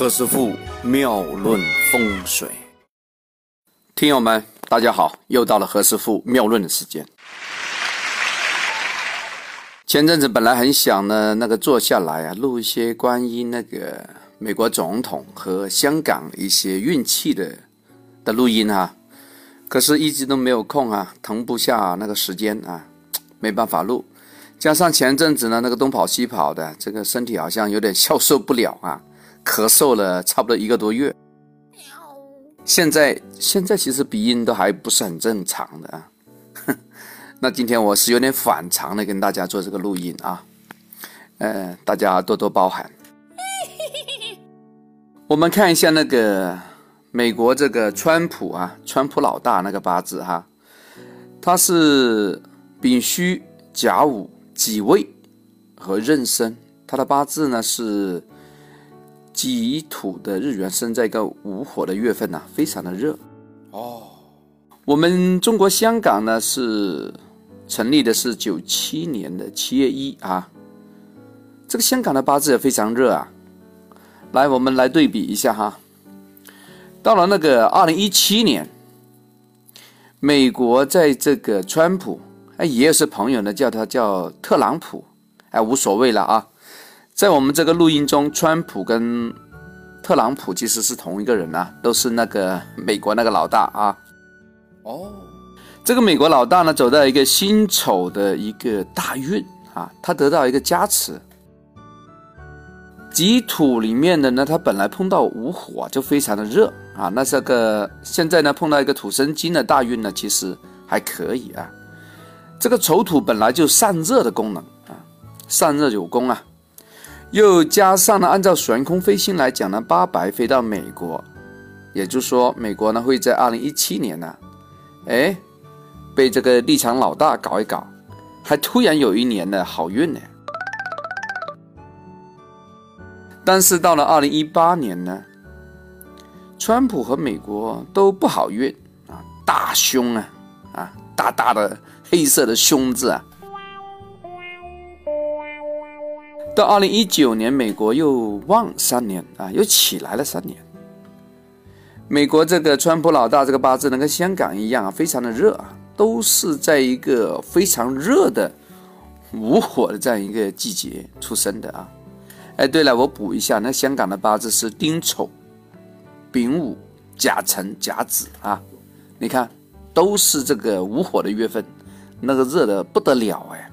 何师傅妙论风水，听友们，大家好，又到了何师傅妙论的时间。前阵子本来很想呢，那个坐下来啊，录一些关于那个美国总统和香港一些运气的的录音哈，可是一直都没有空啊，腾不下那个时间啊，没办法录。加上前阵子呢，那个东跑西跑的，这个身体好像有点消受不了啊。咳嗽了差不多一个多月，现在现在其实鼻音都还不是很正常的啊。那今天我是有点反常的跟大家做这个录音啊，呃，大家多多包涵。我们看一下那个美国这个川普啊，川普老大那个八字哈，他是丙戌甲午己未和壬申，他的八字呢是。己土的日元生在一个无火的月份呐，非常的热哦。我们中国香港呢是成立的是九七年的七月一啊，这个香港的八字也非常热啊。来，我们来对比一下哈。到了那个二零一七年，美国在这个川普哎，也是朋友呢，叫他叫特朗普哎，无所谓了啊。在我们这个录音中，川普跟特朗普其实是同一个人啊，都是那个美国那个老大啊。哦，这个美国老大呢，走到一个辛丑的一个大运啊，他得到一个加持。己土里面的呢，他本来碰到午火就非常的热啊，那这个现在呢碰到一个土生金的大运呢，其实还可以啊。这个丑土本来就散热的功能啊，散热有功啊。又加上呢，按照悬空飞星来讲呢，八白飞到美国，也就是说，美国呢会在二零一七年呢，哎，被这个立场老大搞一搞，还突然有一年的好运呢。但是到了二零一八年呢，川普和美国都不好运啊，大凶啊，啊，大大的黑色的凶字啊。到二零一九年，美国又旺三年啊，又起来了三年。美国这个川普老大这个八字呢，跟香港一样啊，非常的热啊，都是在一个非常热的无火的这样一个季节出生的啊。哎，对了，我补一下，那香港的八字是丁丑、丙午、甲辰、甲子啊，你看都是这个无火的月份，那个热的不得了哎。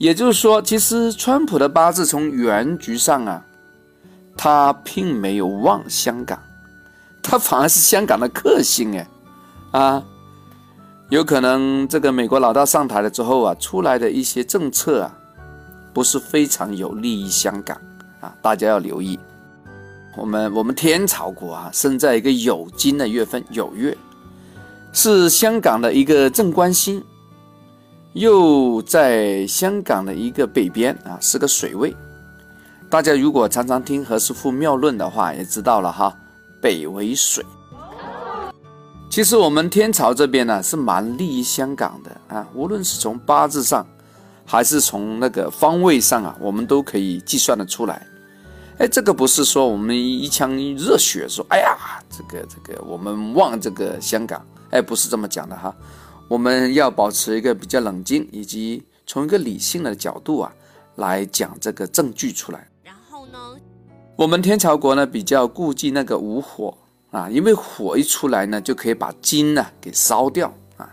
也就是说，其实川普的八字从原局上啊，他并没有旺香港，他反而是香港的克星哎，啊，有可能这个美国老大上台了之后啊，出来的一些政策啊，不是非常有利于香港啊，大家要留意。我们我们天朝国啊，生在一个有金的月份有月，是香港的一个正官星。又在香港的一个北边啊，是个水位。大家如果常常听何师傅妙论的话，也知道了哈，北为水。其实我们天朝这边呢，是蛮利于香港的啊，无论是从八字上，还是从那个方位上啊，我们都可以计算得出来。哎，这个不是说我们一腔热血说，哎呀，这个这个我们望这个香港，哎，不是这么讲的哈。我们要保持一个比较冷静，以及从一个理性的角度啊来讲这个证据出来。然后呢，我们天朝国呢比较顾忌那个无火啊，因为火一出来呢就可以把金呢给烧掉啊，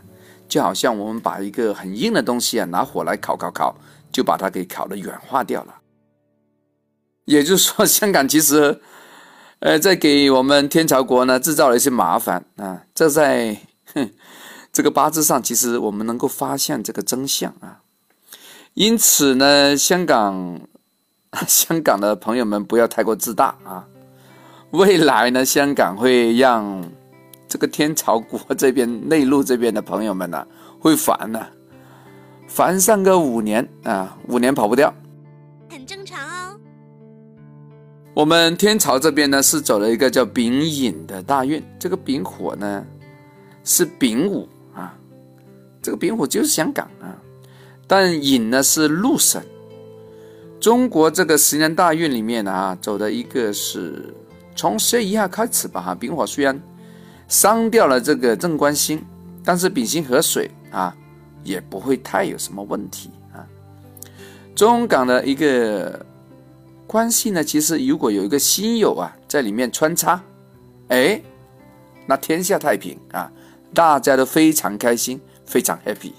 就好像我们把一个很硬的东西啊拿火来烤烤烤，就把它给烤的软化掉了。也就是说，香港其实呃在给我们天朝国呢制造了一些麻烦啊，这在哼。这个八字上，其实我们能够发现这个真相啊。因此呢，香港 香港的朋友们不要太过自大啊。未来呢，香港会让这个天朝国这边内陆这边的朋友们呢，会烦呢，烦上个五年啊，五年跑不掉，很正常哦。我们天朝这边呢，是走了一个叫丙寅的大运，这个丙火呢是丙午。这个丙火就是香港啊，但寅呢是禄神，中国这个十年大运里面啊，走的一个是从十月一号开始吧，哈，丙火虽然伤掉了这个正官星，但是丙辛合水啊，也不会太有什么问题啊。中港的一个关系呢，其实如果有一个辛酉啊在里面穿插，哎，那天下太平啊，大家都非常开心，非常 happy。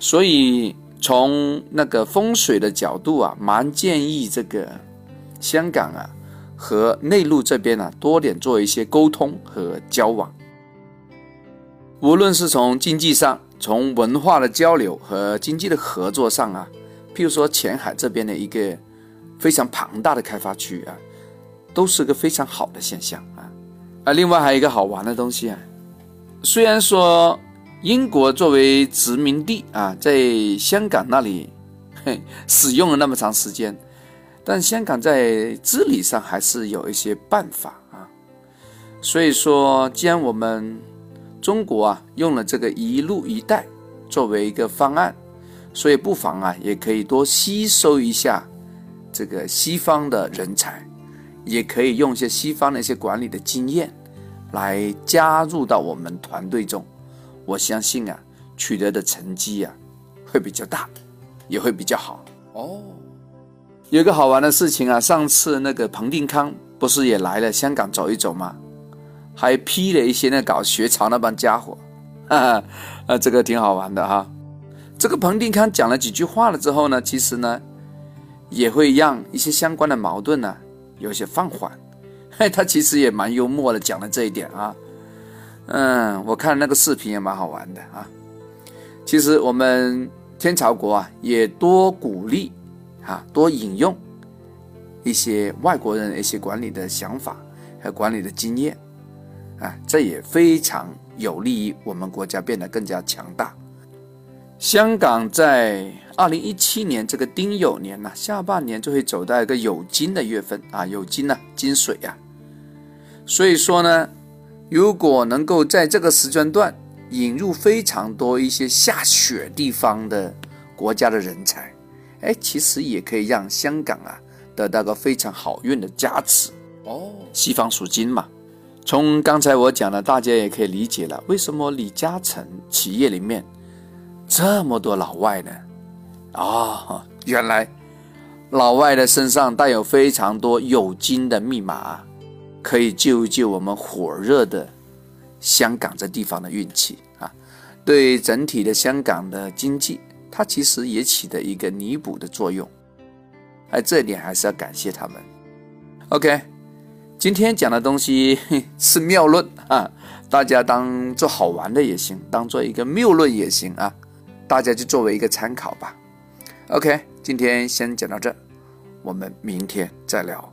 所以从那个风水的角度啊，蛮建议这个香港啊和内陆这边啊多点做一些沟通和交往。无论是从经济上，从文化的交流和经济的合作上啊，譬如说前海这边的一个非常庞大的开发区啊，都是个非常好的现象啊。啊，另外还有一个好玩的东西啊，虽然说。英国作为殖民地啊，在香港那里嘿使用了那么长时间，但香港在治理上还是有一些办法啊。所以说，既然我们中国啊用了这个“一路一带”作为一个方案，所以不妨啊也可以多吸收一下这个西方的人才，也可以用一些西方的一些管理的经验来加入到我们团队中。我相信啊，取得的成绩啊会比较大，也会比较好哦。有个好玩的事情啊，上次那个彭定康不是也来了香港走一走吗？还批了一些那搞学潮那帮家伙，哈哈，呃，这个挺好玩的哈。这个彭定康讲了几句话了之后呢，其实呢也会让一些相关的矛盾呢有些放缓。嘿，他其实也蛮幽默的，讲了这一点啊。嗯，我看那个视频也蛮好玩的啊。其实我们天朝国啊，也多鼓励啊，多引用一些外国人的一些管理的想法和管理的经验啊，这也非常有利于我们国家变得更加强大。香港在二零一七年这个丁酉年呢，下半年就会走到一个酉金的月份啊，酉金呢，金水啊，所以说呢。如果能够在这个时间段引入非常多一些下雪地方的国家的人才，哎，其实也可以让香港啊得到个非常好运的加持哦。西方属金嘛，从刚才我讲的，大家也可以理解了，为什么李嘉诚企业里面这么多老外呢？啊，原来老外的身上带有非常多有金的密码。可以救一救我们火热的香港这地方的运气啊！对整体的香港的经济，它其实也起的一个弥补的作用。哎，这点还是要感谢他们。OK，今天讲的东西 是谬论啊，大家当做好玩的也行，当做一个谬论也行啊，大家就作为一个参考吧。OK，今天先讲到这，我们明天再聊。